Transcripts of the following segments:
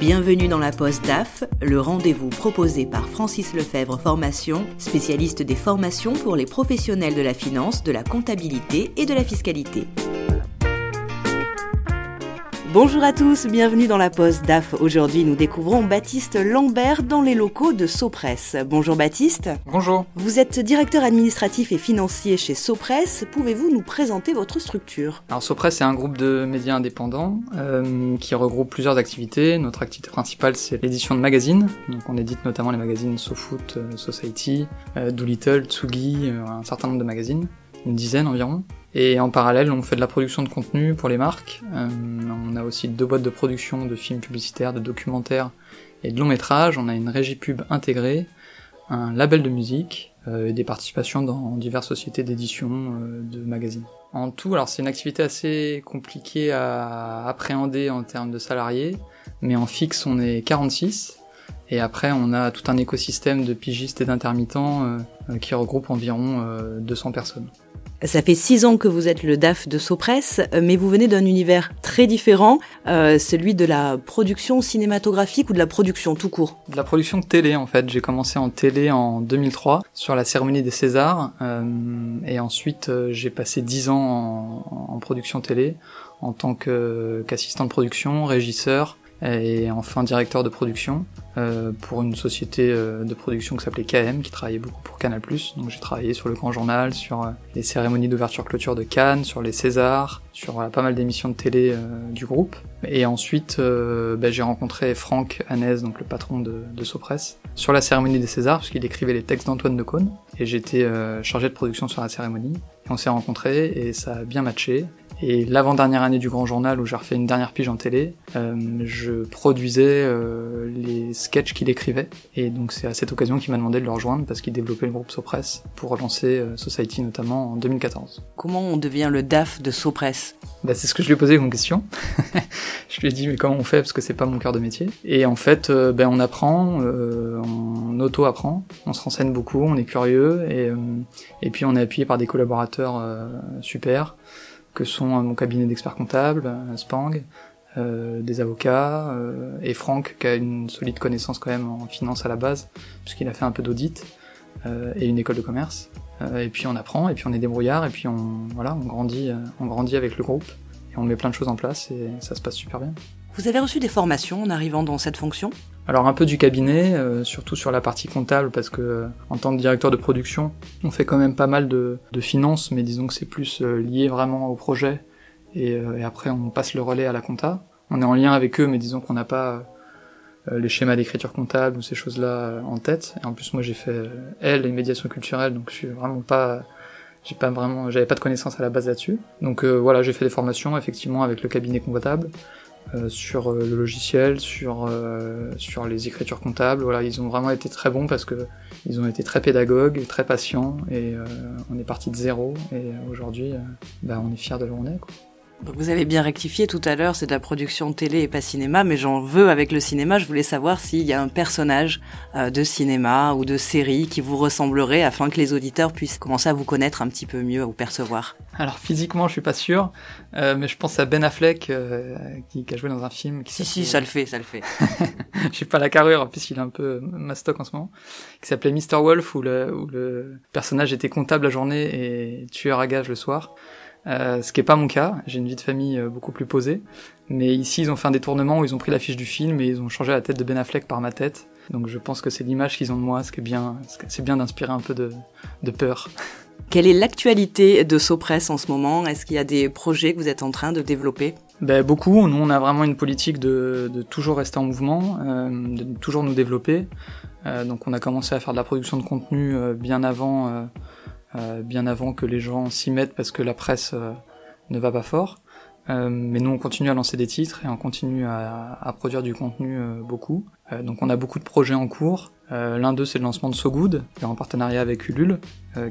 Bienvenue dans la Poste DAF, le rendez-vous proposé par Francis Lefebvre Formation, spécialiste des formations pour les professionnels de la finance, de la comptabilité et de la fiscalité. Bonjour à tous, bienvenue dans la Poste DAF. Aujourd'hui, nous découvrons Baptiste Lambert dans les locaux de Sopress. Bonjour Baptiste. Bonjour. Vous êtes directeur administratif et financier chez Sopress. Pouvez-vous nous présenter votre structure? Alors Sopress, c'est un groupe de médias indépendants euh, qui regroupe plusieurs activités. Notre activité principale, c'est l'édition de magazines. Donc on édite notamment les magazines SoFoot, euh, Society, euh, Doolittle, Tsugi, euh, un certain nombre de magazines, une dizaine environ. Et en parallèle, on fait de la production de contenu pour les marques. Euh, on a aussi deux boîtes de production de films publicitaires, de documentaires et de longs métrages. On a une régie pub intégrée, un label de musique euh, et des participations dans diverses sociétés d'édition euh, de magazines. En tout, alors c'est une activité assez compliquée à appréhender en termes de salariés, mais en fixe on est 46. Et après, on a tout un écosystème de pigistes et d'intermittents qui regroupe environ euh, 200 personnes. Ça fait six ans que vous êtes le DAF de Sopress, mais vous venez d'un univers très différent, euh, celui de la production cinématographique ou de la production tout court? De la production télé en fait. J'ai commencé en télé en 2003 sur la cérémonie des Césars euh, et ensuite euh, j'ai passé dix ans en, en, production télé en tant qu'assistant de production, régisseur et enfin directeur de production euh, pour une société euh, de production qui s'appelait KM qui travaillait beaucoup pour Canal+. Donc j'ai travaillé sur le Grand Journal, sur euh, les cérémonies d'ouverture-clôture de Cannes, sur les Césars, sur pas mal d'émissions de télé du groupe. Et ensuite bah, j'ai rencontré Franck Hanès, donc le patron de, de sur la cérémonie des Césars parce qu'il écrivait les textes d'Antoine de Caunes et j'étais chargé de production sur la cérémonie. Et on s'est rencontrés et ça a bien matché. Et l'avant-dernière année du Grand Journal, où j'ai refait une dernière pige en télé, euh, je produisais euh, les sketchs qu'il écrivait. Et donc c'est à cette occasion qu'il m'a demandé de le rejoindre, parce qu'il développait le groupe Sopress pour relancer euh, Society notamment en 2014. Comment on devient le DAF de Sopress? Bah, C'est ce que je lui ai posé comme question. je lui ai dit mais comment on fait, parce que c'est pas mon cœur de métier. Et en fait, ben, on apprend, on auto-apprend, on se renseigne beaucoup, on est curieux, et, et puis on est appuyé par des collaborateurs super que sont mon cabinet d'experts comptables, Spang, euh, des avocats, euh, et Franck qui a une solide connaissance quand même en finance à la base, puisqu'il a fait un peu d'audit, euh, et une école de commerce. et puis on apprend, et puis on est débrouillard, et puis on, voilà, on grandit, on grandit avec le groupe, et on met plein de choses en place, et ça se passe super bien. Vous avez reçu des formations en arrivant dans cette fonction? Alors un peu du cabinet, euh, surtout sur la partie comptable, parce que euh, en tant que directeur de production, on fait quand même pas mal de, finances, mais disons que c'est plus euh, lié vraiment au projet, et, et, après on passe le relais à la compta. On est en lien avec eux, mais disons qu'on n'a pas les schémas d'écriture comptable ou ces choses-là en tête. Et en plus moi j'ai fait L et médiation culturelle, donc je suis vraiment pas j'ai pas vraiment j'avais pas de connaissances à la base là-dessus donc voilà j'ai fait des formations effectivement avec le cabinet comptable euh, sur euh, le logiciel, sur euh, sur les écritures comptables. Voilà, ils ont vraiment été très bons parce que ils ont été très pédagogues, très patients et on est parti de zéro et aujourd'hui, bah, on est fiers de où on est. Quoi. Donc vous avez bien rectifié tout à l'heure, c'est de la production télé et pas cinéma, mais j'en veux avec le cinéma. Je voulais savoir s'il y a un personnage de cinéma ou de série qui vous ressemblerait afin que les auditeurs puissent commencer à vous connaître un petit peu mieux, à vous percevoir. Alors physiquement, je suis pas sûr, euh, mais je pense à Ben Affleck euh, qui, qui, a joué dans un film. Qui si si, ça le fait, ça le fait. je suis pas la carrure, en plus il est un peu mastoc en ce moment. Qui s'appelait Mr Wolf où le, où le personnage était comptable la journée et tueur à gage le soir. Euh, ce qui est pas mon cas. J'ai une vie de famille euh, beaucoup plus posée. Mais ici, ils ont fait un détournement où ils ont pris l'affiche du film et ils ont changé la tête de Ben Affleck par ma tête. Donc je pense que c'est l'image qu'ils ont de moi, ce qui est bien, c'est bien d'inspirer un peu de, de peur. Quelle est l'actualité de Sopress en ce moment? Est-ce qu'il y a des projets que vous êtes en train de développer? Ben, Beaucoup. Nous, on a vraiment une politique de, de toujours rester en mouvement, euh, de toujours nous développer. Euh, donc on a commencé à faire de la production de contenu euh, bien avant bien avant que les gens s'y mettent parce que la presse euh, ne va pas fort. Euh, mais nous, on continue à lancer des titres et on continue à, à produire du contenu beaucoup. Donc on a beaucoup de projets en cours. L'un d'eux, c'est le lancement de So Good, en partenariat avec Ulule,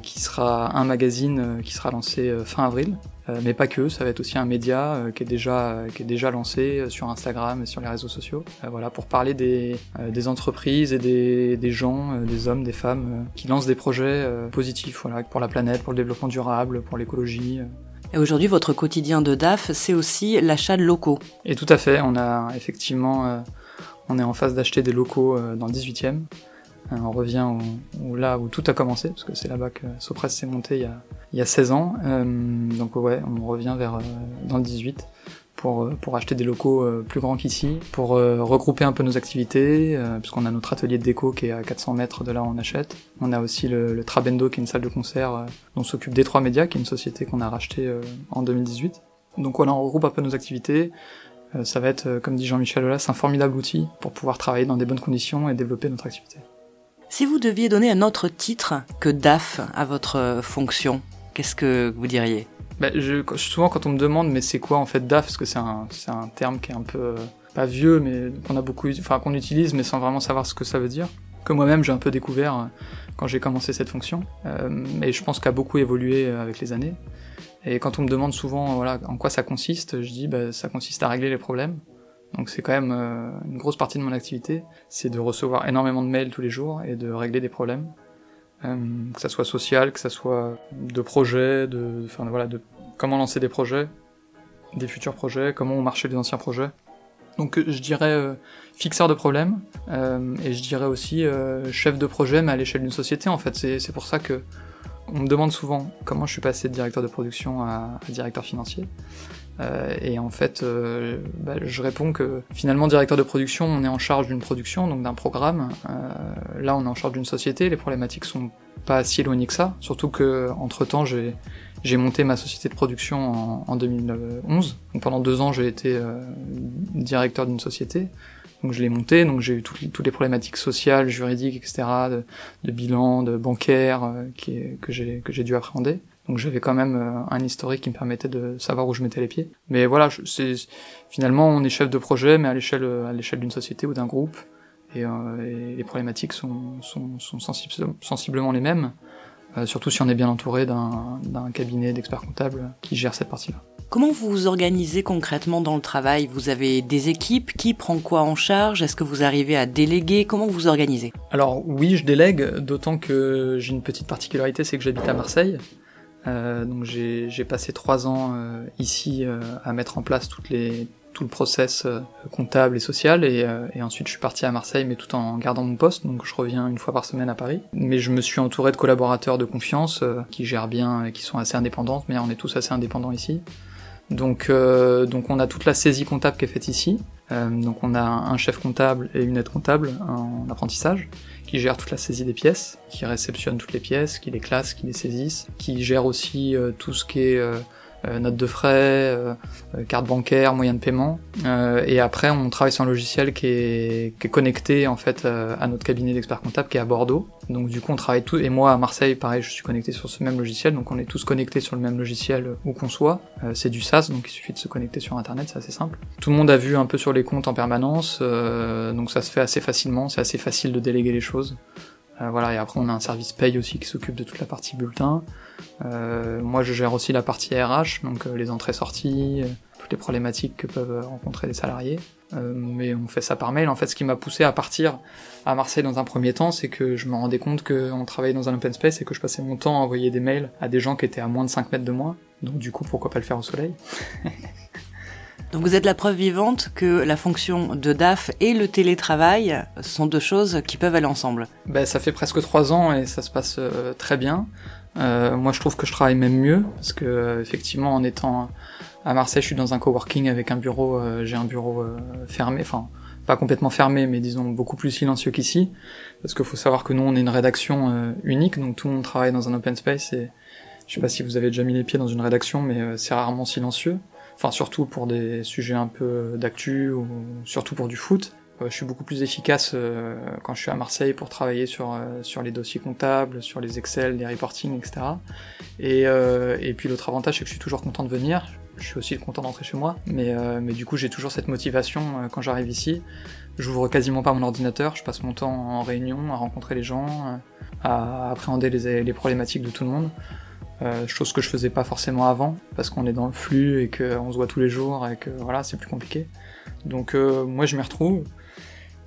qui sera un magazine qui sera lancé fin avril. mais pas que, ça va être aussi un média qui est déjà qui est déjà lancé sur Instagram et sur les réseaux sociaux. voilà, pour parler des, des entreprises et des, des gens, des hommes, des femmes qui lancent des projets positifs, voilà, pour la planète, pour le développement durable, pour l'écologie. Et aujourd'hui, votre quotidien de DAF, c'est aussi l'achat de locaux. Et tout à fait, on a effectivement On est en phase d'acheter des locaux dans le 18e. on revient où, là où tout a commencé, parce que c'est là-bas que Sopress s'est monté il y, a, il y a 16 ans. donc ouais, on revient vers dans le 18 pour, euh, pour acheter des locaux euh, plus grands qu'ici, pour euh, regrouper un peu nos activités, puisqu'on a notre atelier de déco qui est à 400 mètres de là où on achète. On a aussi le, Trabendo qui est une salle de concert dont s'occupe Détroit Média, qui est une société qu'on a rachetée en 2018. Donc voilà, on regroupe un peu nos activités. Ça va être, comme dit Jean-Michel Aulas, un formidable outil pour pouvoir travailler dans des bonnes conditions et développer notre activité. Si vous deviez donner un autre titre que DAF à votre fonction, qu'est-ce que vous diriez? Bah, je, souvent quand on me demande mais c'est quoi en fait DAF? Parce que c'est un, un terme qui est un peu euh, pas vieux mais qu'on a beaucoup enfin qu'on utilise mais sans vraiment savoir ce que ça veut dire. Que moi-même j'ai un peu découvert euh, quand j'ai commencé cette fonction. Euh, mais je pense qu'elle a beaucoup évolué avec les années et quand on me demande souvent voilà en quoi ça consiste je dis bah, ça consiste à régler les problèmes donc c'est quand même une grosse partie de mon activité c'est de recevoir énormément de mails tous les jours et de régler des problèmes euh, que ça soit social, que ça soit de projets, de, enfin voilà, de comment lancer des projets, des futurs projets, comment marcher les anciens projets. Donc euh, je dirais euh, fixeur de problèmes euh, et je dirais aussi euh, chef de projet mais à l'échelle d'une société en fait. C'est pour ça que on me demande souvent comment je suis passé de directeur de production à, directeur financier. Euh, et en fait, euh, bah, je réponds que finalement, directeur de production, on est en charge d'une production, donc d'un programme. Euh, là, on est en charge d'une société. Les problématiques sont pas si éloignées que ça. Surtout que entre temps, j'ai monté ma société de production en, en 2011. Donc pendant deux ans, j'ai été directeur d'une société. Donc je l'ai monté, donc j'ai eu toutes, les problématiques sociales, juridiques, etc., de, de bilan, de bancaire, qui, que j'ai que j'ai dû appréhender. Donc j'avais quand même euh, un historique qui me permettait de savoir où je mettais les pieds. Mais voilà, c'est finalement on est chef de projet, mais à l'échelle à l'échelle d'une société ou d'un groupe, et, euh, les problématiques sont, sont, sont sensiblement les mêmes. Euh, surtout si on est bien entouré d'un cabinet d'experts comptables qui gère cette partie-là. Comment vous vous organisez concrètement dans le travail? Vous avez des équipes? Qui prend quoi en charge? Est-ce que vous arrivez à déléguer? Comment vous vous organisez? Alors oui, je délègue, d'autant que j'ai une petite particularité, c'est que j'habite à Marseille. Euh, donc j'ai passé trois ans euh, ici euh, à mettre en place toutes les, tout le process comptable et social. Et, et, ensuite je suis parti à Marseille mais tout en gardant mon poste. Donc je reviens une fois par semaine à Paris. Mais je me suis entouré de collaborateurs de confiance qui gèrent bien et qui sont assez indépendants mais on est tous assez indépendants ici donc donc on a toute la saisie comptable qui est faite ici. Donc on a un chef comptable et une aide comptable en apprentissage qui gère toute la saisie des pièces, qui réceptionne toutes les pièces, qui les classe, qui les saisisse, qui gère aussi euh, tout ce qui est euh, euh, notes de frais, euh, euh, carte bancaire, moyens de paiement. et après, on travaille sur un logiciel qui est, qui est connecté en fait à notre cabinet d'experts comptables qui est à Bordeaux. Donc du coup, on travaille tout. Et moi, à Marseille, pareil, je suis connecté sur ce même logiciel. Donc on est tous connectés sur le même logiciel où qu'on soit. c'est du SaaS, donc il suffit de se connecter sur Internet, c'est assez simple. Tout le monde a vu un peu sur les comptes en permanence, donc ça se fait assez facilement. C'est assez facile de déléguer les choses. Euh, voilà, et après on a un service paye aussi qui s'occupe de toute la partie bulletin. Euh, moi je gère aussi la partie RH, donc euh, les entrées-sorties, toutes les problématiques que peuvent rencontrer les salariés. mais on fait ça par mail. En fait, ce qui m'a poussé à partir à Marseille dans un premier temps, c'est que je me rendais compte qu'on travaillait dans un open space et que je passais mon temps à envoyer des mails à des gens qui étaient à moins de 5 mètres de moi. Donc du coup, pourquoi pas le faire au soleil? Donc vous êtes la preuve vivante que la fonction de DAF et le télétravail sont deux choses qui peuvent aller ensemble. Ben, ça fait presque trois ans et ça se passe euh, très bien. Euh, moi je trouve que je travaille même mieux parce que euh, effectivement en étant à Marseille je suis dans un coworking avec un bureau, j'ai un bureau fermé, enfin pas complètement fermé mais disons beaucoup plus silencieux qu'ici parce qu'il faut savoir que nous on est une rédaction unique donc tout le monde travaille dans un open space et je sais pas si vous avez déjà mis les pieds dans une rédaction mais c'est rarement silencieux enfin surtout pour des sujets un peu d'actu ou surtout pour du foot. Euh, je suis beaucoup plus efficace euh, quand je suis à Marseille pour travailler sur euh, sur les dossiers comptables, sur les Excel, les reporting, etc. Et, et puis l'autre avantage c'est que je suis toujours content de venir. Je suis aussi content d'entrer chez moi, mais mais du coup j'ai toujours cette motivation quand j'arrive ici. J'ouvre quasiment pas mon ordinateur, je passe mon temps en réunion, à rencontrer les gens, à appréhender les, les problématiques de tout le monde. Euh, chose que je faisais pas forcément avant, parce qu'on est dans le flux et qu'on se voit tous les jours et que voilà, c'est plus compliqué. Donc euh, moi je m'y retrouve,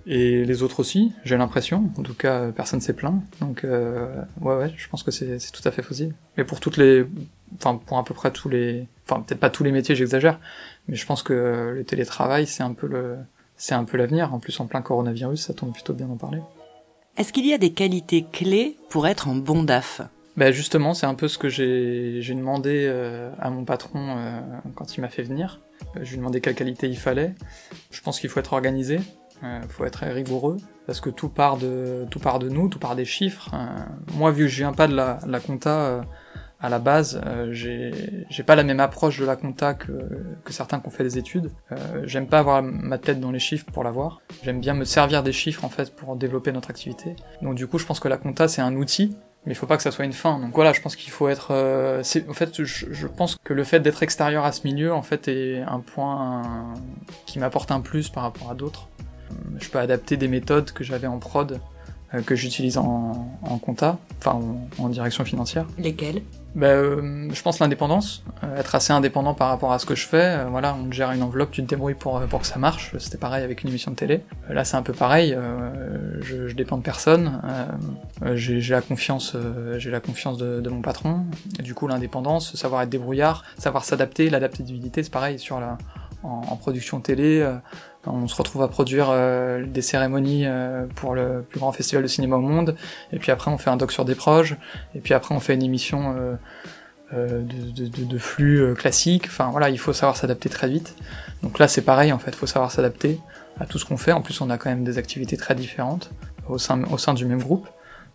et les autres aussi, j'ai l'impression. En tout cas, personne s'est plaint. Donc euh, ouais, ouais, je pense que c'est tout à fait possible. Mais pour toutes les, enfin pour à peu près tous les, enfin peut-être pas tous les métiers, j'exagère, mais je pense que le télétravail c'est un peu le c'est un peu l'avenir. En plus, en plein coronavirus, ça tombe plutôt bien d'en parler. Est-ce qu'il y a des qualités clés pour être un bon DAF ben justement, c'est un peu ce que j'ai demandé euh, à mon patron euh, quand il m'a fait venir. Euh, je lui ai demandé quelle qualité il fallait. Je pense qu'il faut être organisé, il faut être rigoureux, parce que tout part de tout part de nous, tout part des chiffres. moi, vu que je viens pas de la, la compta à la base, euh, j'ai pas la même approche de la compta que, que certains qui ont fait des études. Euh, J'aime pas avoir ma tête dans les chiffres pour l'avoir. J'aime bien me servir des chiffres en fait pour développer notre activité. Donc du coup, je pense que la compta c'est un outil, mais il faut pas que ça soit une fin. Donc voilà, je pense qu'il faut être. Euh, en fait, je, pense que le fait d'être extérieur à ce milieu en fait est un point qui m'apporte un plus par rapport à d'autres. Je peux adapter des méthodes que j'avais en prod que j'utilise en, en compta, enfin en, en direction financière. Lesquelles bah, euh, je pense l'indépendance, euh, être assez indépendant par rapport à ce que je fais. Euh, voilà, on gère une enveloppe, tu te débrouilles pour pour que ça marche. C'était pareil avec une émission de télé. là, c'est un peu pareil. Je, je, dépends de personne. j'ai la confiance, j'ai la confiance de, de, mon patron. Et du coup, l'indépendance, savoir être débrouillard, savoir s'adapter, l'adaptabilité, c'est pareil sur la en, en production télé. On se retrouve à produire euh, des cérémonies euh, pour le plus grand festival de cinéma au monde, et puis après on fait un doc sur des proches, et puis après on fait une émission euh, de, de, de, flux classique. Enfin voilà, il faut savoir s'adapter très vite. Donc là c'est pareil en fait, il faut savoir s'adapter à tout ce qu'on fait. En plus on a quand même des activités très différentes au sein, au sein du même groupe.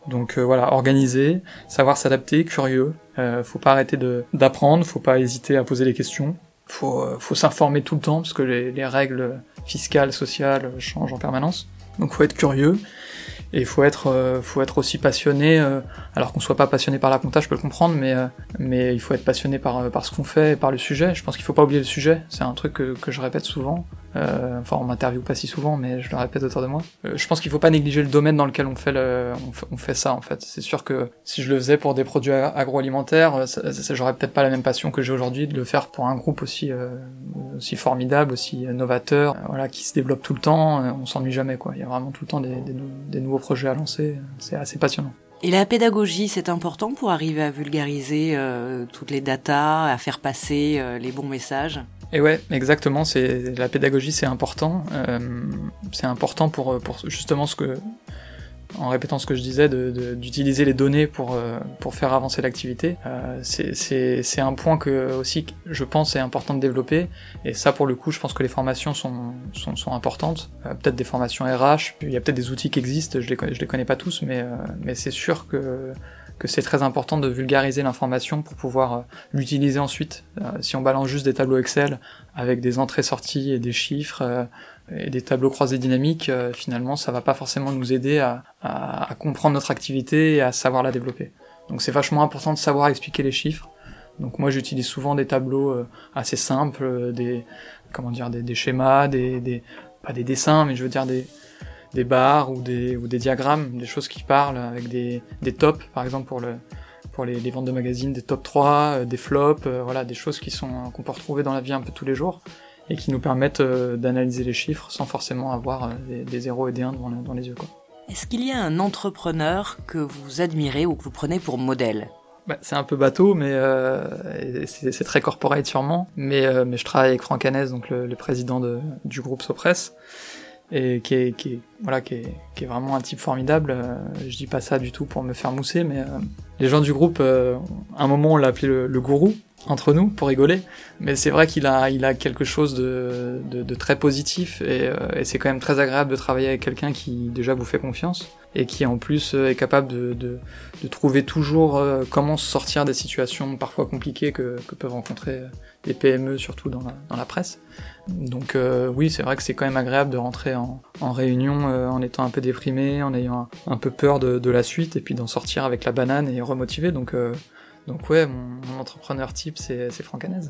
Donc voilà, organiser, savoir s'adapter, curieux. Euh, faut pas arrêter d'apprendre, faut pas hésiter à poser des questions. Faut, faut s'informer tout le temps parce que les, les règles fiscale, sociale change en permanence. Donc faut être curieux et faut être, euh, faut être aussi passionné. Euh, alors qu'on soit pas passionné par la compta, je peux le comprendre, mais euh, mais il faut être passionné par par ce qu'on fait, par le sujet. Je pense qu'il faut pas oublier le sujet. C'est un truc que, que je répète souvent. Euh, enfin, on m'interviewe pas si souvent, mais je le répète autour de moi. Euh, je pense qu'il faut pas négliger le domaine dans lequel on fait, le, on, fait, ça, en fait. C'est sûr que si je le faisais pour des produits agroalimentaires, euh, j'aurais peut-être pas la même passion que j'ai aujourd'hui de le faire pour un groupe aussi, aussi formidable, aussi novateur, voilà, qui se développe tout le temps. on s'ennuie jamais, quoi. Il y a vraiment tout le temps des, des, des nouveaux projets à lancer. C'est assez passionnant. Et la pédagogie, c'est important pour arriver à vulgariser euh, toutes les datas, à faire passer euh, les bons messages? Et ouais, exactement. C'est la pédagogie, c'est important. Euh, c'est important pour, pour justement ce que, en répétant ce que je disais, d'utiliser les données pour euh, pour faire avancer l'activité. Euh, c'est un point que aussi je pense est important de développer. Et ça, pour le coup, je pense que les formations sont sont, sont importantes. Euh, peut-être des formations RH. Il y a peut-être des outils qui existent. Je les je les connais pas tous, mais euh, mais c'est sûr que que c'est très important de vulgariser l'information pour pouvoir euh, l'utiliser ensuite. Si on balance juste des tableaux Excel avec des entrées-sorties et des chiffres et des tableaux croisés dynamiques, finalement, ça va pas forcément nous aider à, à, comprendre notre activité et à savoir la développer. Donc c'est vachement important de savoir expliquer les chiffres. Donc moi j'utilise souvent des tableaux assez simples, des comment dire, des, des schémas, des, des pas des dessins, mais je veux dire des des barres ou des, ou des diagrammes, des choses qui parlent avec des, des tops, par exemple pour le pour les, les ventes de magazines, des top 3, euh, des flops, euh, voilà, des choses qui sont qu'on peut retrouver dans la vie un peu tous les jours et qui nous permettent euh, d'analyser les chiffres sans forcément avoir des, des 0 et des 1 dans, dans les yeux. Quoi. Est-ce qu'il y a un entrepreneur que vous admirez ou que vous prenez pour modèle? Bah, c'est un peu bateau, mais euh, c'est très corporate sûrement. Mais, euh, mais je travaille avec Franck Hanès, donc le, le président de, du groupe Sopress et qui est, qui est voilà qui est, qui est, vraiment un type formidable euh, je dis pas ça du tout pour me faire mousser mais euh, les gens du groupe euh, à un moment on l'a appelé le, le, gourou entre nous pour rigoler mais c'est vrai qu'il a il a quelque chose de, de, de très positif et, et c'est quand même très agréable de travailler avec quelqu'un qui déjà vous fait confiance et qui en plus est capable de, de, de trouver toujours comment sortir des situations parfois compliquées que, que peuvent rencontrer les PME surtout dans la, dans la presse donc euh, oui, c'est vrai que c'est quand même agréable de rentrer en, en réunion euh, en étant un peu déprimé, en ayant un, un peu peur de, de, la suite, et puis d'en sortir avec la banane et remotivé. Donc, euh, donc ouais, mon, mon entrepreneur type, c'est Franck Hanez.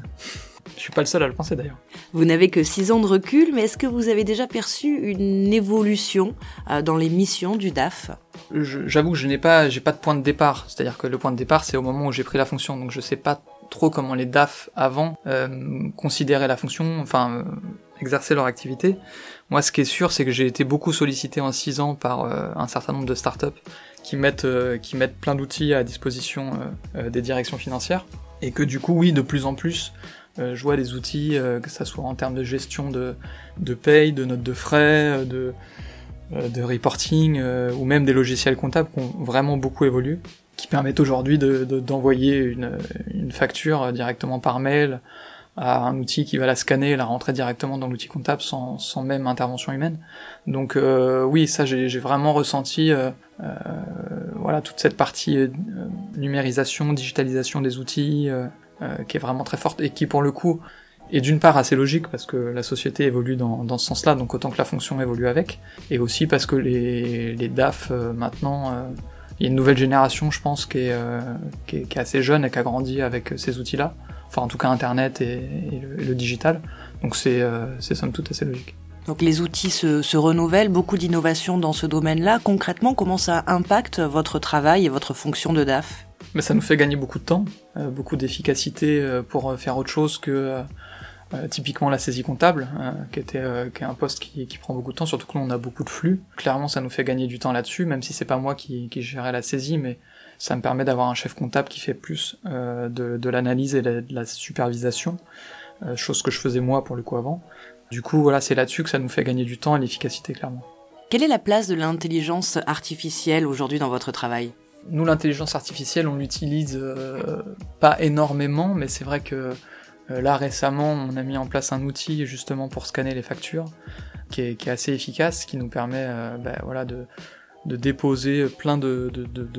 Je suis pas le seul à le penser d'ailleurs. Vous n'avez que 6 ans de recul, mais est-ce que vous avez déjà perçu une évolution dans les missions du DAF? J'avoue que je n'ai pas, j'ai pas de point de départ. C'est-à-dire que le point de départ, c'est au moment où j'ai pris la fonction, donc je sais pas trop comment les DAF avant euh, considéraient la fonction, enfin euh, exercer leur activité. Moi, ce qui est sûr, c'est que j'ai été beaucoup sollicité en six ans par euh, un certain nombre de startups qui mettent qui mettent plein d'outils à disposition des directions financières, et que du coup, oui, de plus en plus, je vois des outils, que ça soit en termes de gestion de, de paye, de notes de frais, de, de reporting, ou même des logiciels comptables qui ont vraiment beaucoup évolué, qui permettent aujourd'hui d'envoyer de, une, une facture directement par mail à un outil qui va la scanner et la rentrer directement dans l'outil comptable sans, sans même intervention humaine. Donc euh, oui, ça j'ai vraiment ressenti euh, euh, voilà toute cette partie euh, numérisation, digitalisation des outils euh, qui est vraiment très forte et qui pour le coup est d'une part assez logique parce que la société évolue dans, dans ce sens-là, donc autant que la fonction évolue avec, et aussi parce que les, les DAF maintenant il y a une nouvelle génération, je pense, qui est, qui est, qui est assez jeune et qui a grandi avec ces outils-là enfin en tout cas Internet et, le, digital. Donc c'est euh, c'est somme toute assez logique. Donc les outils se, se renouvellent, beaucoup d'innovations dans ce domaine-là. Concrètement, comment ça impacte votre travail et votre fonction de DAF? Mais ça nous fait gagner beaucoup de temps, euh, beaucoup d'efficacité euh, pour faire autre chose que typiquement la saisie comptable, qui, était, qui est un poste qui, qui, prend beaucoup de temps, surtout que l'on a beaucoup de flux. Clairement, ça nous fait gagner du temps là-dessus, même si c'est pas moi qui, qui gérais la saisie, mais ça me permet d'avoir un chef comptable qui fait plus euh, de, de l'analyse et de la, supervision, euh, chose que je faisais moi pour le coup avant. Du coup, voilà, c'est là-dessus que ça nous fait gagner du temps et l'efficacité, clairement. Quelle est la place de l'intelligence artificielle aujourd'hui dans votre travail? Nous, l'intelligence artificielle, on l'utilise euh, pas énormément, mais c'est vrai que euh, là, récemment, on a mis en place un outil justement pour scanner les factures, qui est, assez efficace, qui nous permet euh, ben, voilà, de, déposer plein de,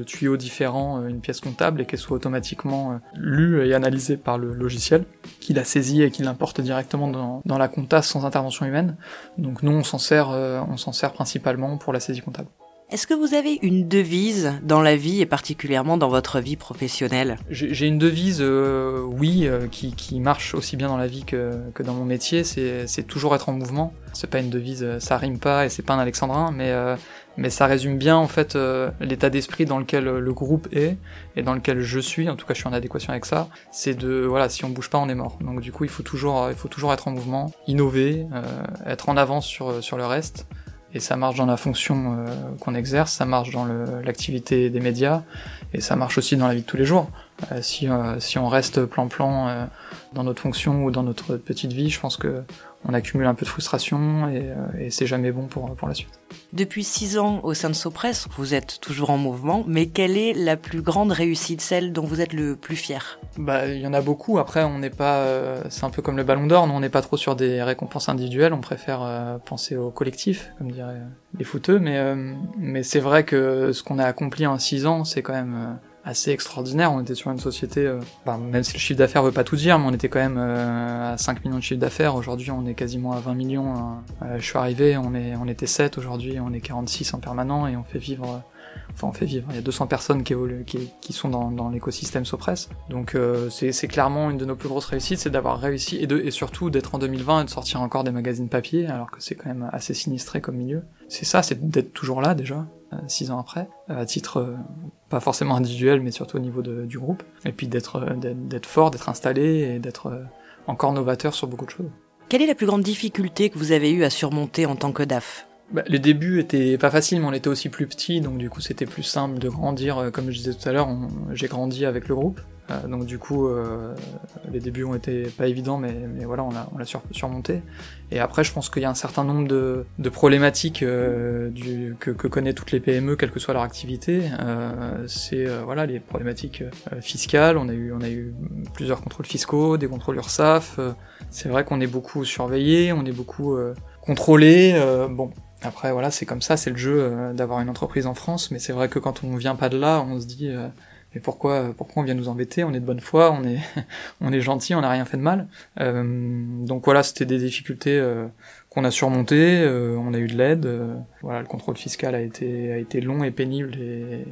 tuyaux différents, euh, une pièce comptable, et qu'elle soit automatiquement euh, lue et analysée par le logiciel, qui la saisit et qui l'importe directement dans, la compta sans intervention humaine. Donc nous, on s'en sert, euh, on s'en sert principalement pour la saisie comptable. Est-ce que vous avez une devise dans la vie et particulièrement dans votre vie professionnelle? J'ai une devise, oui, qui, marche aussi bien dans la vie que, que dans mon métier, c'est toujours être en mouvement. C'est pas une devise, ça rime pas et c'est pas un alexandrin, mais mais ça résume bien en fait euh, l'état d'esprit dans lequel euh, le groupe est et dans lequel je suis. En tout cas, je suis en adéquation avec ça. C'est de voilà, si on bouge pas, on est mort. Donc du coup, il faut toujours, euh, il faut toujours être en mouvement, innover, être en avance sur sur le reste. Et ça marche dans la fonction qu'on exerce, ça marche dans l'activité des médias, et ça marche aussi dans la vie de tous les jours. si, si on reste plan-plan dans notre fonction ou dans notre petite vie, je pense que on accumule un peu de frustration et, et c'est jamais bon pour, pour la suite. Depuis six ans au sein de Sopress, vous êtes toujours en mouvement, mais quelle est la plus grande réussite, celle dont vous êtes le plus fier? Bah, il y en a beaucoup. Après, on n'est pas, euh, c'est un peu comme le Ballon d'Or, nous on n'est pas trop sur des récompenses individuelles. On préfère euh, penser au collectif, comme diraient les footeux. Mais euh, mais c'est vrai que ce qu'on a accompli en six ans, c'est quand même assez extraordinaire. On était sur une société, euh, même si le chiffre d'affaires veut pas tout dire, mais on était quand même euh, à 5 millions de chiffre d'affaires. Aujourd'hui, on est quasiment à 20 millions. Hein. Euh, je suis arrivé, on, était 7 aujourd'hui, on est 46 en permanent et on fait vivre enfin on fait vivre. Il y a 200 personnes qui sont dans, l'écosystème Sopress. Donc c'est clairement une de nos plus grosses réussites, c'est d'avoir réussi et, et surtout d'être en 2020 et de sortir encore des magazines papier, alors que c'est quand même assez sinistré comme milieu. C'est ça, c'est d'être toujours là déjà, six ans après, à titre euh, pas forcément individuel, mais surtout au niveau de, du groupe. Et puis d'être d'être fort, d'être installé et d'être encore novateur sur beaucoup de choses. Quelle est la plus grande difficulté que vous avez eu à surmonter en tant que DAF? Bah, les débuts étaient pas faciles, mais on était aussi plus petits, donc du coup c'était plus simple de grandir. Euh, comme je disais tout à l'heure, j'ai grandi avec le groupe, euh, donc du coup euh, les débuts ont été pas évidents, mais, mais voilà, on l'a on sur, surmonté. Et après, je pense qu'il y a un certain nombre de, de problématiques du, que, que connaissent toutes les PME, quelle que soit leur activité. C'est voilà les problématiques fiscales. On a eu on a eu plusieurs contrôles fiscaux, des contrôles URSAF. C'est vrai qu'on est beaucoup surveillé, on est beaucoup contrôlé. bon, après, voilà, c'est comme ça, c'est le jeu euh, d'avoir une entreprise en France, mais c'est vrai que quand on vient pas de là, on se dit, euh, mais pourquoi, pourquoi on vient nous embêter? On est de bonne foi, on est, on est gentil, on n'a rien fait de mal. Euh, donc voilà, c'était des difficultés qu'on a surmontées, on a eu de l'aide. voilà, le contrôle fiscal a été, a été long et pénible et,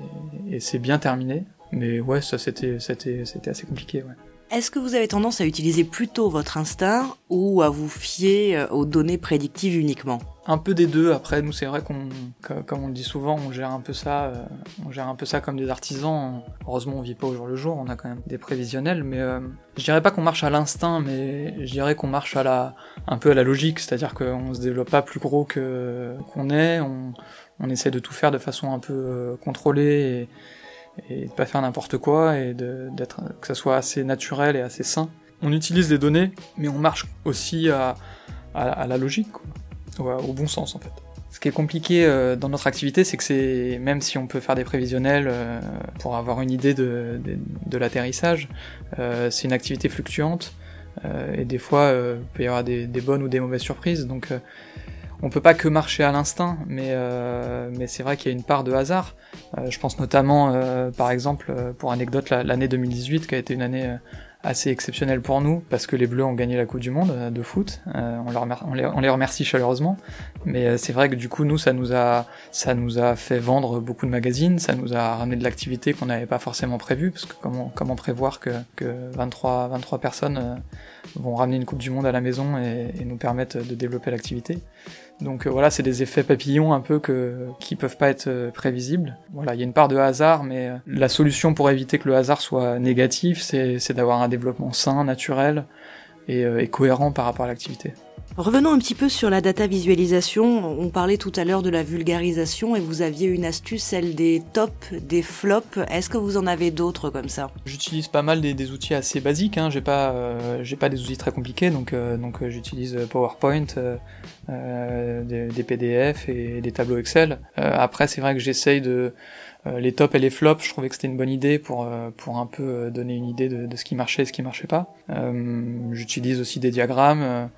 et c'est bien terminé. Mais ouais, ça c'était, c'était, c'était assez compliqué. Ouais. Est-ce que vous avez tendance à utiliser plutôt votre instinct ou à vous fier euh, aux données prédictives uniquement? Un peu des deux. Après, nous, c'est vrai qu'on, comme on le dit souvent, on gère un peu ça, euh, on gère un peu ça comme des artisans. Heureusement, on vit pas au jour le jour. On a quand même des prévisionnels, mais euh, je dirais pas qu'on marche à l'instinct, mais je dirais qu'on marche à la, un peu à la logique. C'est-à-dire qu'on se développe pas plus gros que qu'on est. On, on essaie de tout faire de façon un peu contrôlée et et de pas faire n'importe quoi et d'être que ça soit assez naturel et assez sain. on utilise les données, mais on marche aussi à, la logique, au bon sens en fait. Ce qui est compliqué euh, dans notre activité, c'est que c'est même si on peut faire des prévisionnels euh, pour avoir une idée de, l'atterrissage, euh, c'est une activité fluctuante et des fois il peut y avoir des, bonnes ou des mauvaises surprises. Donc on peut pas que marcher à l'instinct, mais mais c'est vrai qu'il y a une part de hasard. je pense notamment, par exemple, pour anecdote, l'année 2018 qui a été une année assez exceptionnel pour nous parce que les Bleus ont gagné la Coupe du Monde euh, de foot. Euh, on, les, les, remercie chaleureusement. Mais euh, c'est vrai que du coup, nous, ça nous a, ça nous a fait vendre beaucoup de magazines, ça nous a ramené de l'activité qu'on n'avait pas forcément prévu parce que comment, comment prévoir que, que 23, 23 personnes vont ramener une Coupe du Monde à la maison et, et nous permettre de développer l'activité. Donc euh, voilà, c'est des effets papillons un peu que, qui peuvent pas être euh, prévisibles. Voilà, il y a une part de hasard, mais euh, la solution pour éviter que le hasard soit négatif, c'est d'avoir un développement sain, naturel et, et cohérent par rapport à l'activité. Revenons un petit peu sur la data visualisation. On parlait tout à l'heure de la vulgarisation et vous aviez une astuce, celle des tops, des flops. Est-ce que vous en avez d'autres comme ça? J'utilise pas mal des, outils assez basiques. Hein. J'ai pas, euh, j'ai pas des outils très compliqués, donc euh, donc euh, j'utilise PowerPoint, des, des, PDF et des tableaux Excel. après, c'est vrai que j'essaye de les tops et les flops, je trouvais que c'était une bonne idée pour pour un peu donner une idée de, de, ce qui marchait et ce qui marchait pas. J'utilise aussi des diagrammes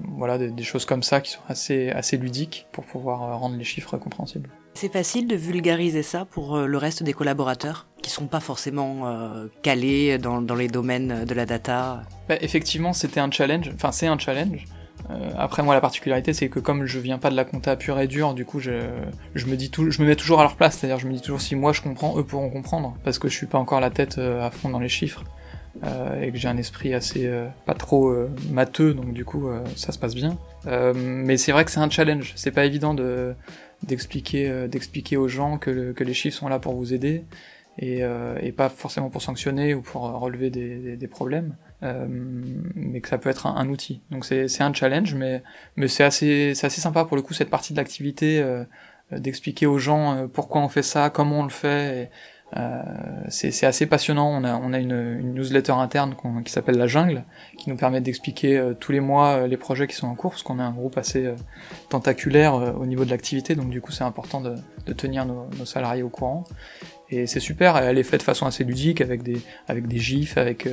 voilà, des, choses comme ça qui sont assez, assez ludiques pour pouvoir euh, rendre les chiffres compréhensibles. C'est facile de vulgariser ça pour euh, le reste des collaborateurs qui sont pas forcément euh, calés dans, dans, les domaines de la data? Bah, effectivement, c'était un challenge. Enfin, c'est un challenge. après, moi, la particularité, c'est que comme je viens pas de la compta pure et dure, du coup, je, je me dis tout, je me mets toujours à leur place. C'est-à-dire, je me dis toujours si moi je comprends, eux pourront comprendre, parce que je suis pas encore la tête à fond dans les chiffres. Euh, et que j'ai un esprit assez euh, pas trop euh, matheux, donc du coup ça se passe bien. mais c'est vrai que c'est un challenge. C'est pas évident de d'expliquer d'expliquer aux gens que, que les chiffres sont là pour vous aider et, et pas forcément pour sanctionner ou pour relever des, des, problèmes, mais que ça peut être un, outil. Donc c'est un challenge, mais mais c'est assez c'est assez sympa pour le coup cette partie de l'activité d'expliquer aux gens pourquoi on fait ça, comment on le fait. Euh, c'est assez passionnant. On a, on a une, newsletter interne qui s'appelle La Jungle, qui nous permet d'expliquer euh, tous les mois euh, les projets qui sont en cours, parce qu'on a un groupe assez tentaculaire au niveau de l'activité, donc du coup c'est important de, de tenir nos, nos, salariés au courant. Et c'est super, elle est faite de façon assez ludique, avec des, avec des gifs, avec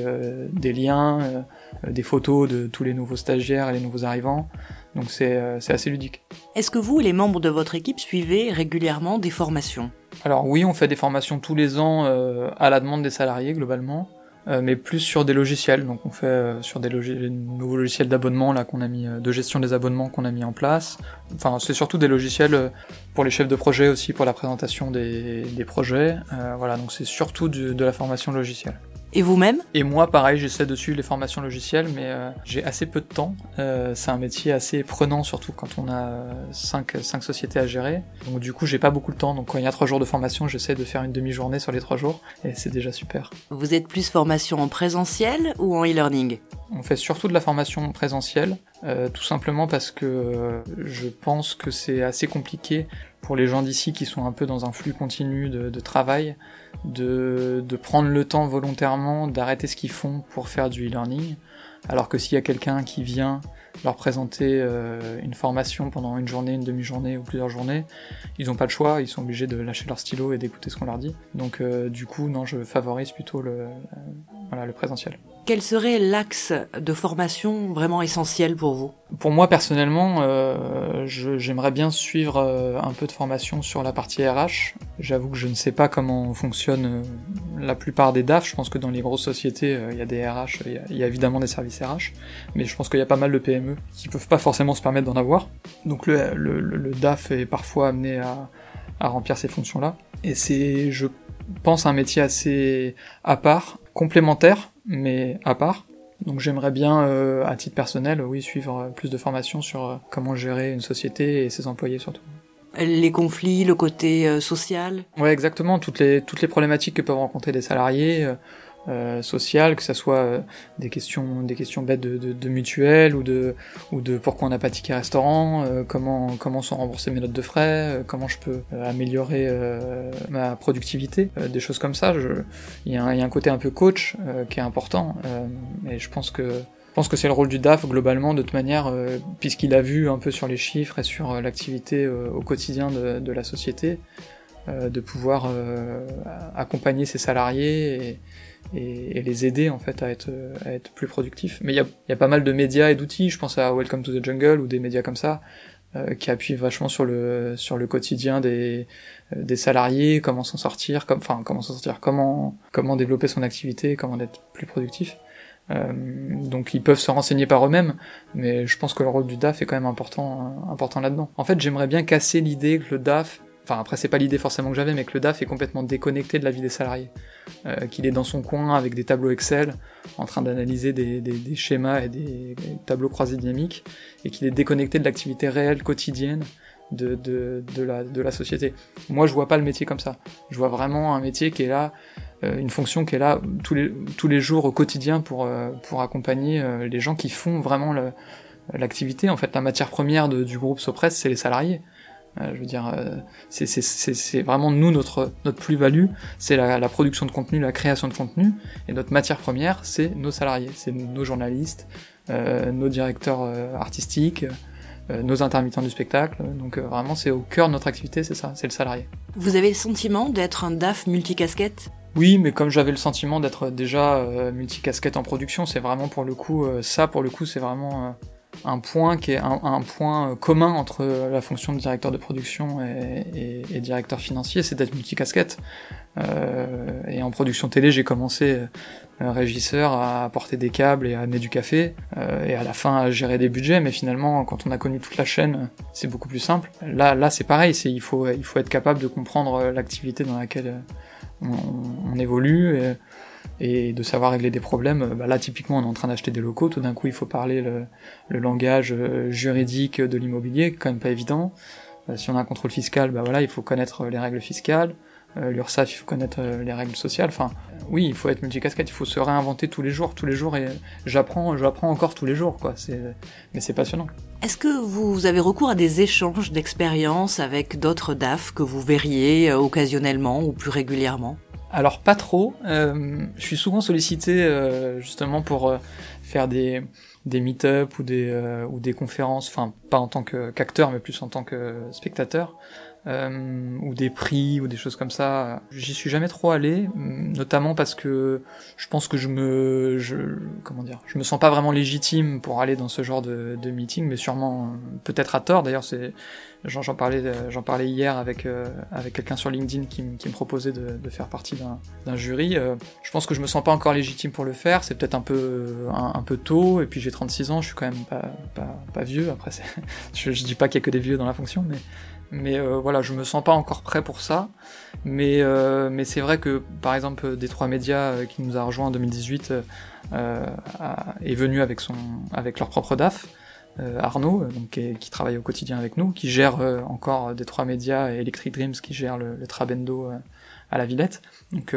des liens, des photos de tous les nouveaux stagiaires et les nouveaux arrivants. Donc c'est assez ludique. Est-ce que vous et les membres de votre équipe suivez régulièrement des formations? Alors oui, on fait des formations tous les ans euh, à la demande des salariés globalement, euh, mais plus sur des logiciels. Donc on fait euh, sur des nouveaux logiciels d'abonnement là qu'on a mis, de gestion des abonnements qu'on a mis en place. Enfin, c'est surtout des logiciels pour les chefs de projet aussi pour la présentation des, projets. voilà, donc c'est surtout de la formation logicielle. Et vous-même Et moi, pareil, j'essaie de suivre les formations logicielles, mais euh, j'ai assez peu de temps. Euh, c'est un métier assez prenant, surtout quand on a 5 cinq, sociétés à gérer. Donc du coup, j'ai pas beaucoup de temps. Donc quand il y a 3 jours de formation, j'essaie de faire une demi-journée sur les 3 jours, et c'est déjà super. Vous êtes plus formation en présentiel ou en e-learning? On fait surtout de la formation présentielle, euh, tout simplement parce que je pense que c'est assez compliqué pour les gens d'ici qui sont un peu dans un flux continu de, travail, de, de, prendre le temps volontairement d'arrêter ce qu'ils font pour faire du e-learning, alors que s'il y a quelqu'un qui vient leur présenter euh, une formation pendant une journée, une demi-journée ou plusieurs journées, ils n'ont pas le choix, ils sont obligés de lâcher leur stylo et d'écouter ce qu'on leur dit. Donc euh, du coup, non, je favorise plutôt le, euh, voilà, le présentiel. Quel serait l'axe de formation vraiment essentiel pour vous? Pour moi personnellement, euh, j'aimerais bien suivre euh, un peu de formation sur la partie RH. J'avoue que je ne sais pas comment fonctionne euh, la plupart des DAF. Je pense que dans les grosses sociétés, il y a des RH, il y, a évidemment des services RH, mais je pense qu'il y a pas mal de PME qui peuvent pas forcément se permettre d'en avoir. Donc le, DAF est parfois amené à remplir ces fonctions-là. Et c'est, je pense, un métier assez à part, complémentaire mais à part. Donc j'aimerais bien, euh, à titre personnel, oui, suivre euh, plus de formations sur euh, comment gérer une société et ses employés surtout. Les conflits, le côté social Ouais, exactement, toutes les, toutes les problématiques que peuvent rencontrer les salariés, euh, que ça soit euh, des questions des questions bêtes de, de, de mutuelles ou de ou de pourquoi on n'a pas ticket restaurant, euh, comment comment sont remboursées mes notes de frais, comment je peux améliorer ma productivité, des choses comme ça. Il y, y a un côté un peu coach qui est important et je pense que je pense que c'est le rôle du DAF globalement de toute manière, puisqu'il a vu un peu sur les chiffres et sur l'activité au quotidien de, de, la société, de pouvoir accompagner ses salariés et, et, les aider en fait à être, à être plus productifs. Mais il y a, y a, pas mal de médias et d'outils, je pense à Welcome to the Jungle ou des médias comme ça, euh, qui appuient vachement sur le, sur le quotidien des, euh, des salariés, comment s'en sortir, comme, enfin comment s'en sortir, comment, comment développer son activité, comment être plus productif. Euh, donc ils peuvent se renseigner par eux-mêmes, mais je pense que le rôle du DAF est quand même important, important là-dedans. En fait, j'aimerais bien casser l'idée que le DAF Enfin, après, c'est pas l'idée forcément que j'avais, mais que le DAF est complètement déconnecté de la vie des salariés. Euh, qu'il est dans son coin avec des tableaux Excel, en train d'analyser des, des, des, schémas et des, tableaux croisés dynamiques, et qu'il est déconnecté de l'activité réelle, quotidienne de, de, de, la, de la société. Moi, je vois pas le métier comme ça. Je vois vraiment un métier qui est là, euh, une fonction qui est là tous les, tous les jours au quotidien pour, euh, pour accompagner euh, les gens qui font vraiment l'activité. En fait, la matière première de, du groupe Sopress, c'est les salariés. Euh, je veux dire, euh, c'est vraiment nous notre notre plus-value, c'est la, la, production de contenu, la création de contenu, et notre matière première, c'est nos salariés, c'est nos journalistes, euh, nos directeurs euh, artistiques, euh, nos intermittents du spectacle. Donc vraiment, c'est au cœur de notre activité, c'est ça, c'est le salarié. Vous avez le sentiment d'être un DAF multicasquette? Oui, mais comme j'avais le sentiment d'être déjà multicasquette en production, c'est vraiment pour le coup, ça pour le coup, c'est vraiment un point qui est un, point euh, commun entre la fonction de directeur de production et, directeur financier, c'est d'être multicasquette. Euh, et en production télé, j'ai commencé euh, régisseur à porter des câbles et à amener du café, euh, et à la fin à gérer des budgets. Mais finalement, quand on a connu toute la chaîne, c'est beaucoup plus simple. Là, là, c'est pareil. Il faut il faut être capable de comprendre l'activité dans laquelle on, évolue. Et de savoir régler des problèmes. Euh, bah là, typiquement, on est en train d'acheter des locaux, tout d'un coup, il faut parler le, le langage euh, juridique de l'immobilier, quand même pas évident. Euh, si on a un contrôle fiscal, bah voilà, il faut connaître les règles fiscales. L'URSSAF, il faut connaître les règles sociales. Enfin, oui, il faut être multicasquette, il faut se réinventer tous les jours, tous les jours, et j'apprends, j'apprends encore tous les jours, quoi. C'est, mais c'est passionnant. Est-ce que vous avez recours à des échanges d'expériences avec d'autres DAF que vous verriez occasionnellement ou plus régulièrement? Alors pas trop. Euh, je suis souvent sollicité euh, justement pour euh, faire des des meet-up ou des ou des conférences, enfin pas en tant qu'acteur mais plus en tant que spectateur euh, ou des prix ou des choses comme ça. J'y suis jamais trop allé, notamment parce que je pense que je me, je, comment dire, je me sens pas vraiment légitime pour aller dans ce genre de, de meeting, mais sûrement peut-être à tort. D'ailleurs, c'est, j'en parlais, j'en parlais hier avec euh, avec quelqu'un sur LinkedIn qui, qui me proposait de, de faire partie d'un jury. Euh, je pense que je me sens pas encore légitime pour le faire. C'est peut-être un peu un, un, peu tôt. Et puis j'ai 36 ans, je suis quand même pas pas, pas vieux. Après, je, je dis pas qu'il y a que des vieux dans la fonction, mais mais euh, voilà, je me sens pas encore prêt pour ça. Mais, euh, mais c'est vrai que, par exemple, des trois médias euh, qui nous a rejoint en 2018 euh, est venu avec, son, avec leur propre DAF, Arnaud, donc, qui, travaille au quotidien avec nous, qui gère encore des trois médias et Electric Dreams qui gère le, le Trabendo à la Villette. Donc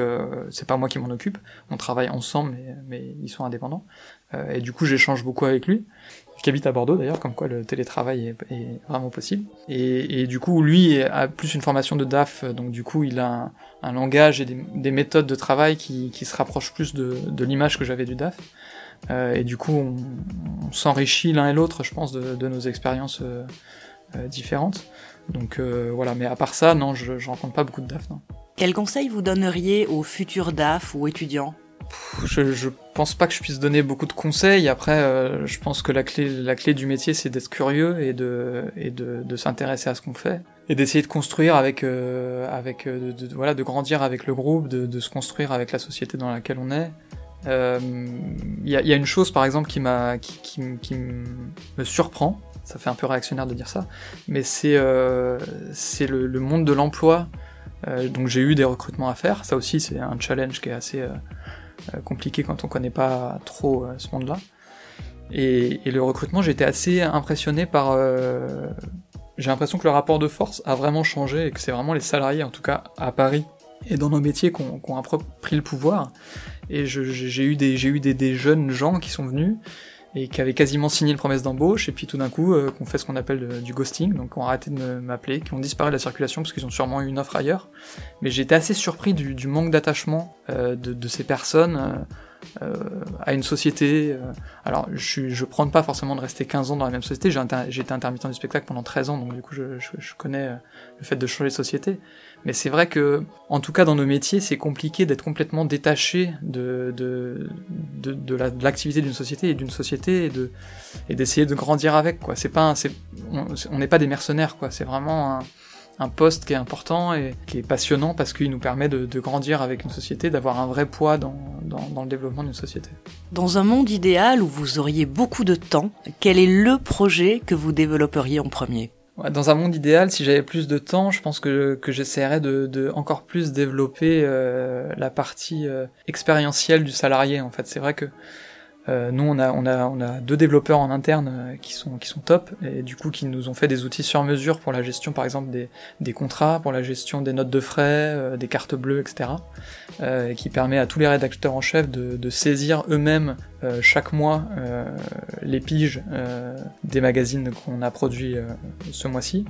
c'est pas moi qui m'en occupe. On travaille ensemble, mais, mais ils sont indépendants. et du coup, j'échange beaucoup avec lui qui habite à Bordeaux d'ailleurs, comme quoi le télétravail est, vraiment possible. Et, du coup, lui a plus une formation de DAF, donc du coup, il a un, langage et des, des, méthodes de travail qui, se rapprochent plus de, l'image que j'avais du DAF. Euh, et du coup, on, s'enrichit l'un et l'autre, je pense, de, nos expériences euh, euh, différentes. Donc voilà, mais à part ça, non, je, je rencontre pas beaucoup de DAF. Non. Quel conseil vous donneriez aux futurs DAF ou étudiants? Je, je pense pas que je puisse donner beaucoup de conseils. Après, euh, je pense que la clé, la clé du métier, c'est d'être curieux et de, s'intéresser à ce qu'on fait et d'essayer de construire avec, euh, euh, voilà, de grandir avec le groupe, de, se construire avec la société dans laquelle on est. Il y, a, une chose, par exemple, qui me surprend. Ça fait un peu réactionnaire de dire ça, mais c'est, le, monde de l'emploi. donc j'ai eu des recrutements à faire. Ça aussi, c'est un challenge qui est assez compliqué quand on connaît pas trop euh, ce monde-là. Et, et, le recrutement, j'étais assez impressionné par... Euh, j'ai l'impression que le rapport de force a vraiment changé et que c'est vraiment les salariés, en tout cas à Paris, et dans nos métiers qu'on qu pris le pouvoir. Et j'ai eu des eu des, des jeunes gens qui sont venus et qui avaient quasiment signé une promesse d'embauche, et puis tout d'un coup, euh, qu'on fait ce qu'on appelle du ghosting, donc ont arrêté de m'appeler, qui ont disparu de la circulation parce qu'ils ont sûrement eu une offre ailleurs. Mais j'étais assez surpris du, manque d'attachement euh, de, de, ces personnes. Euh, euh, à une société. Euh, alors, je, je prends pas forcément de rester 15 ans dans la même société. J'ai été intermittent du spectacle pendant 13 ans, donc du coup, je, je, connais euh, le fait de changer de société. Mais c'est vrai que, en tout cas, dans nos métiers, c'est compliqué d'être complètement détaché de de de, de l'activité d'une société et d'une société et de et d'essayer de grandir avec. Quoi, c'est pas, c'est, on n'est pas des mercenaires. Quoi, c'est vraiment un un poste qui est important et qui est passionnant parce qu'il nous permet de, de, grandir avec une société, d'avoir un vrai poids dans, dans, dans le développement d'une société. Dans un monde idéal où vous auriez beaucoup de temps, quel est le projet que vous développeriez en premier? Dans un monde idéal, si j'avais plus de temps, je pense que, que j'essaierais de, de, encore plus développer euh, la partie euh, expérientielle du salarié. En fait, c'est vrai que euh, nous, on a, on, a, on a deux développeurs en interne euh, qui, sont, qui sont top, et du coup qui nous ont fait des outils sur mesure pour la gestion, par exemple, des, des contrats, pour la gestion des notes de frais, euh, des cartes bleues, etc. Euh, qui permet à tous les rédacteurs en chef de saisir eux-mêmes euh, chaque mois euh, les piges des magazines qu'on a produits ce mois-ci.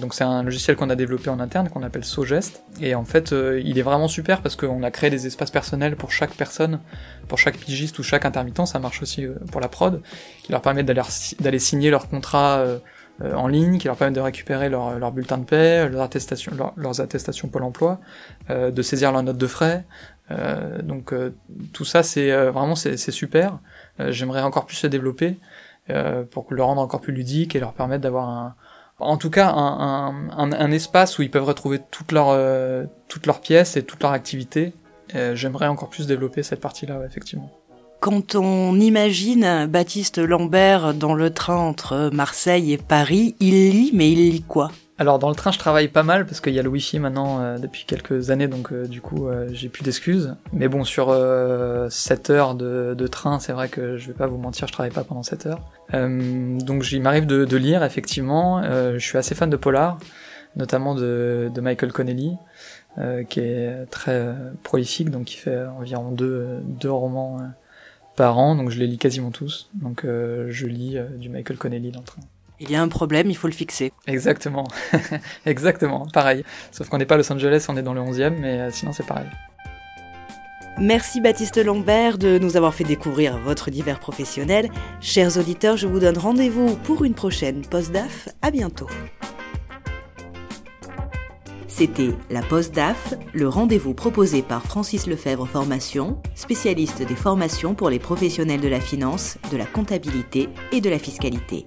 donc c'est un logiciel qu'on a développé en interne, qu'on appelle SoGest, et en fait, il est vraiment super parce qu'on a créé des espaces personnels pour chaque personne, pour chaque pigiste ou chaque intermittent ça marche aussi euh, pour la prod, qui leur permet d'aller signer leur contrat euh, euh, en ligne, qui leur permet de récupérer leur, leur bulletin de paie, leurs attestations, leurs attestations Pôle Emploi, de saisir leur note de frais. Donc tout ça, c'est vraiment c'est super. J'aimerais encore plus se développer pour le rendre encore plus ludique et leur permettre d'avoir un, en tout cas un, un, un, espace où ils peuvent retrouver toutes leurs toutes leurs pièces et toutes leurs activités. J'aimerais encore plus développer cette partie-là, effectivement. Quand on imagine Baptiste Lambert dans le train entre Marseille et Paris, il lit, mais il lit quoi? Alors dans le train je travaille pas mal parce qu'il y a le wifi maintenant euh, depuis quelques années donc euh, du coup euh, j'ai plus d'excuses. Mais bon sur 7 heures de, de train c'est vrai que je vais pas vous mentir je travaille pas pendant 7 heures. donc il m'arrive de, de, lire effectivement. je suis assez fan de polar, notamment de, Michael Connelly. qui est très prolifique donc qui fait environ deux, deux romans par an, donc je les lis quasiment tous. Donc euh, je lis euh, du Michael Connelly dans le train. Il y a un problème, il faut le fixer. Exactement, exactement, pareil. Sauf qu'on n'est pas à Los Angeles, on est dans le 11e, mais euh, sinon c'est pareil. Merci Baptiste Lambert de nous avoir fait découvrir votre divers professionnel. Chers auditeurs, je vous donne rendez-vous pour une prochaine post-DAF. À bientôt. C'était la Poste DAF, le rendez-vous proposé par Francis Lefebvre Formation, spécialiste des formations pour les professionnels de la finance, de la comptabilité et de la fiscalité.